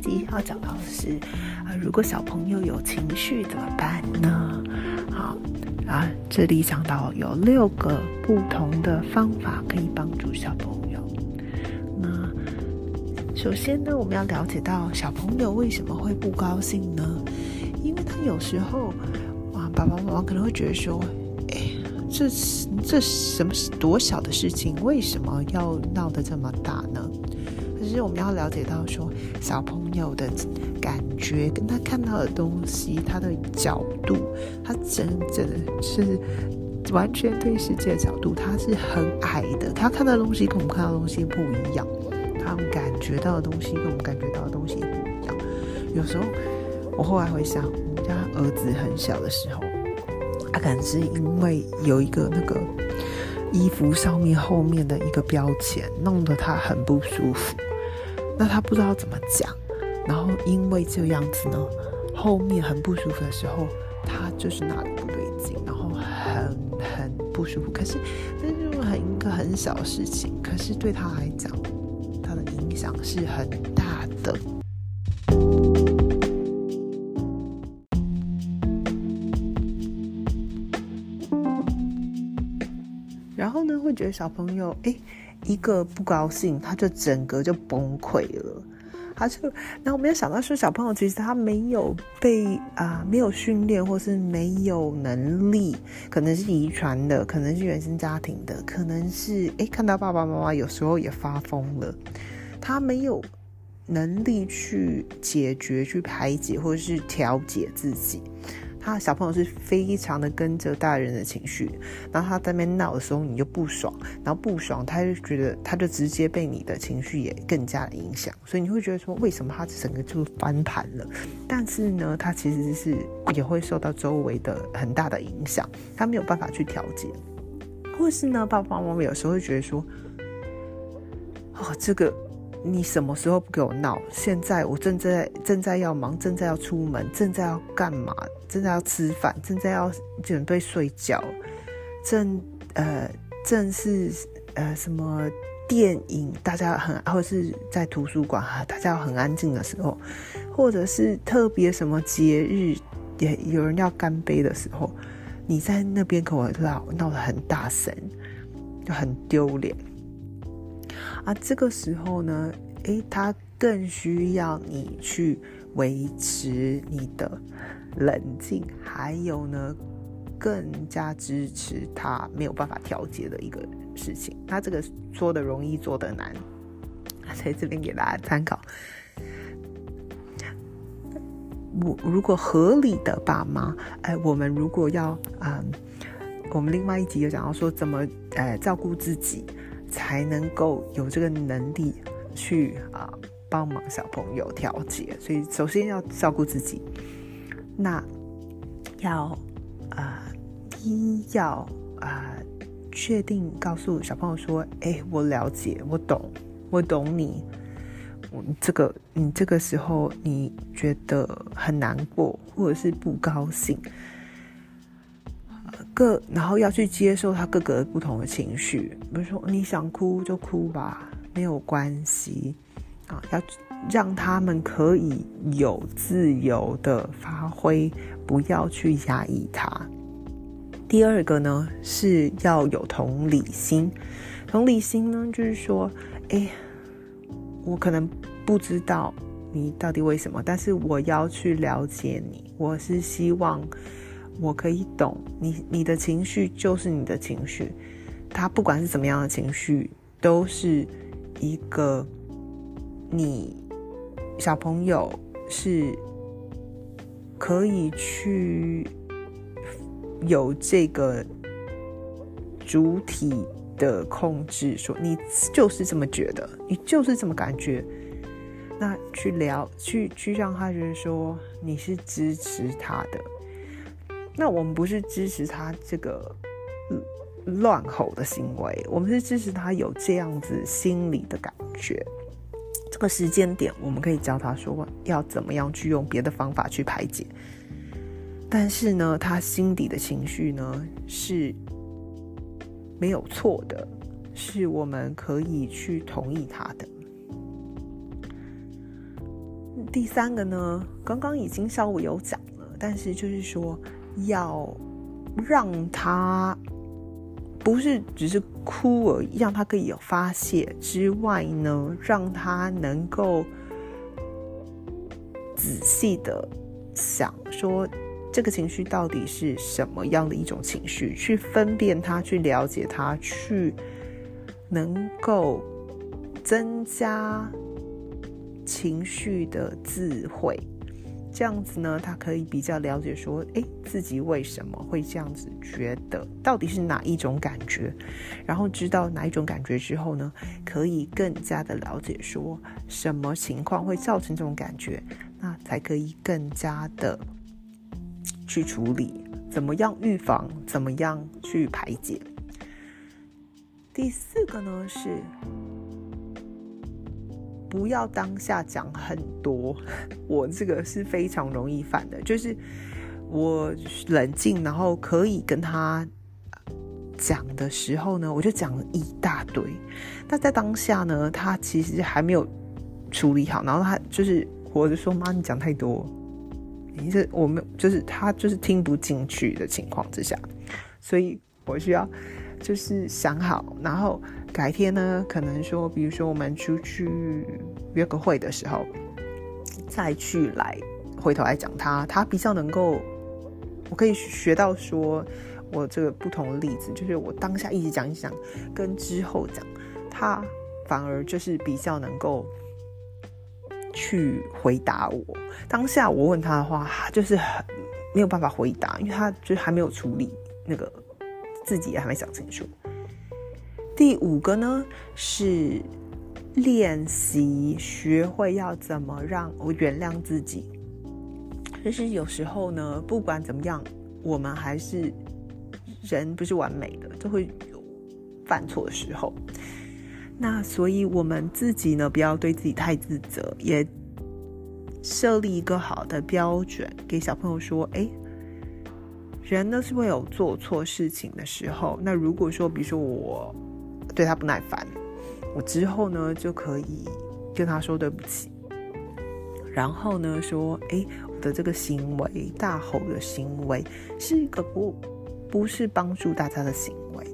集要讲到的是，啊，如果小朋友有情绪怎么办呢？好，啊，这里讲到有六个不同的方法可以帮助小朋友。那首先呢，我们要了解到小朋友为什么会不高兴呢？因为他有时候，啊，爸爸妈妈可能会觉得说，哎，这这什么多小的事情，为什么要闹得这么大呢？可是我们要了解到，说小朋友的感觉跟他看到的东西，他的角度，他真正的是完全对世界的角度，他是很矮的。他看到的东西跟我们看到的东西不一样，他们感觉到的东西跟我们感觉到的东西不一样。有时候我后来回想，我们家儿子很小的时候，他可能是因为有一个那个衣服上面后面的一个标签，弄得他很不舒服。那他不知道怎么讲，然后因为这样子呢，后面很不舒服的时候，他就是哪里不对劲，然后很很不舒服。可是这是很一个很小的事情，可是对他来讲，他的影响是很大的。然后呢，会觉得小朋友哎。一个不高兴，他就整个就崩溃了。他就，那我没有想到说，小朋友其实他没有被啊，没有训练，或是没有能力，可能是遗传的，可能是原生家庭的，可能是哎，看到爸爸妈妈有时候也发疯了，他没有能力去解决、去排解，或者是调节自己。他小朋友是非常的跟着大人的情绪，然后他在那边闹的时候，你就不爽，然后不爽，他就觉得他就直接被你的情绪也更加的影响，所以你会觉得说，为什么他整个就翻盘了？但是呢，他其实是也会受到周围的很大的影响，他没有办法去调节，或是呢，爸爸妈妈有时候会觉得说，哦，这个。你什么时候不给我闹？现在我正在正在要忙，正在要出门，正在要干嘛？正在要吃饭，正在要准备睡觉，正呃正是呃什么电影，大家很或者是在图书馆哈，大家很安静的时候，或者是特别什么节日也有人要干杯的时候，你在那边跟我闹闹得很大声，就很丢脸。啊，这个时候呢，诶，他更需要你去维持你的冷静，还有呢，更加支持他没有办法调节的一个事情。他这个说的容易，做的难，在这边给大家参考。我如果合理的爸妈，哎，我们如果要啊，我们另外一集有讲到说怎么呃照顾自己。才能够有这个能力去啊帮忙小朋友调节，所以首先要照顾自己。那要啊，第一要啊确定告诉小朋友说：“哎，我了解，我懂，我懂你。我这个你这个时候你觉得很难过，或者是不高兴。”各，然后要去接受他各个不同的情绪，比如说你想哭就哭吧，没有关系啊，要让他们可以有自由的发挥，不要去压抑他。第二个呢是要有同理心，同理心呢就是说，哎，我可能不知道你到底为什么，但是我要去了解你，我是希望。我可以懂你，你的情绪就是你的情绪，他不管是怎么样的情绪，都是一个你小朋友是可以去有这个主体的控制，说你就是这么觉得，你就是这么感觉，那去聊，去去让他觉得说你是支持他的。那我们不是支持他这个乱吼的行为，我们是支持他有这样子心理的感觉。个时间点，我们可以教他说要怎么样去用别的方法去排解。但是呢，他心底的情绪呢是没有错的，是我们可以去同意他的。第三个呢，刚刚已经稍微有讲了，但是就是说要让他不是只是哭而已，让他可以有发泄之外呢，让他能够仔细的想说这个情绪到底是什么样的一种情绪，去分辨它，去了解它，去能够增加。情绪的智慧，这样子呢，他可以比较了解说，哎，自己为什么会这样子觉得，到底是哪一种感觉，然后知道哪一种感觉之后呢，可以更加的了解说，什么情况会造成这种感觉，那才可以更加的去处理，怎么样预防，怎么样去排解。第四个呢是。不要当下讲很多，我这个是非常容易犯的。就是我冷静，然后可以跟他讲的时候呢，我就讲了一大堆。那在当下呢，他其实还没有处理好，然后他就是我就说：“妈，你讲太多。”你这我们就是他就是听不进去的情况之下，所以我需要就是想好，然后。改天呢，可能说，比如说我们出去约个会的时候，再去来回头来讲他，他比较能够，我可以学到说，我这个不同的例子，就是我当下一直讲一讲，跟之后讲，他反而就是比较能够去回答我。当下我问他的话，他就是很没有办法回答，因为他就是还没有处理那个自己也还没想清楚。第五个呢是练习学会要怎么让我原谅自己。其实有时候呢，不管怎么样，我们还是人，不是完美的，都会有犯错的时候。那所以我们自己呢，不要对自己太自责，也设立一个好的标准，给小朋友说：哎，人呢是会有做错事情的时候。那如果说，比如说我。对他不耐烦，我之后呢就可以跟他说对不起，然后呢说，哎，我的这个行为大吼的行为是一个不不是帮助大家的行为，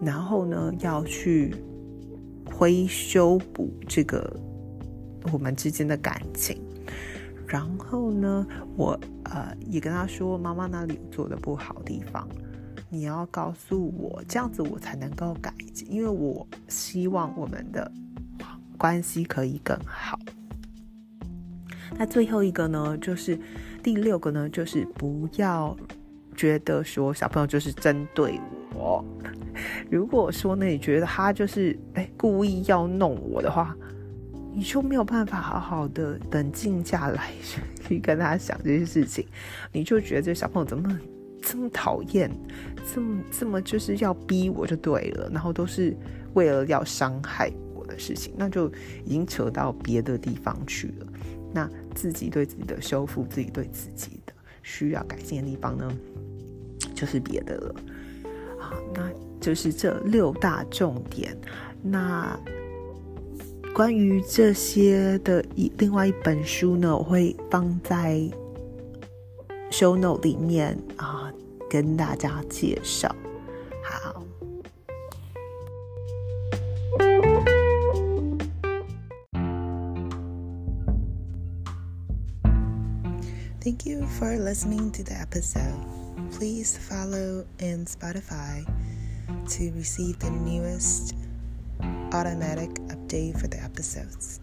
然后呢要去回修补这个我们之间的感情，然后呢我呃也跟他说妈妈那里做的不好的地方。你要告诉我，这样子我才能够改进，因为我希望我们的关系可以更好。那最后一个呢，就是第六个呢，就是不要觉得说小朋友就是针对我。如果说呢，你觉得他就是哎故意要弄我的话，你就没有办法好好的冷静下来去跟他讲这些事情，你就觉得这小朋友怎么？这么讨厌，这么这么就是要逼我就对了，然后都是为了要伤害我的事情，那就已经扯到别的地方去了。那自己对自己的修复，自己对自己的需要改进的地方呢，就是别的了。啊，那就是这六大重点。那关于这些的一另外一本书呢，我会放在。show note 里面啊，跟大家介绍。好，Thank you for listening to the episode. Please follow in Spotify to receive the newest automatic update for the episodes.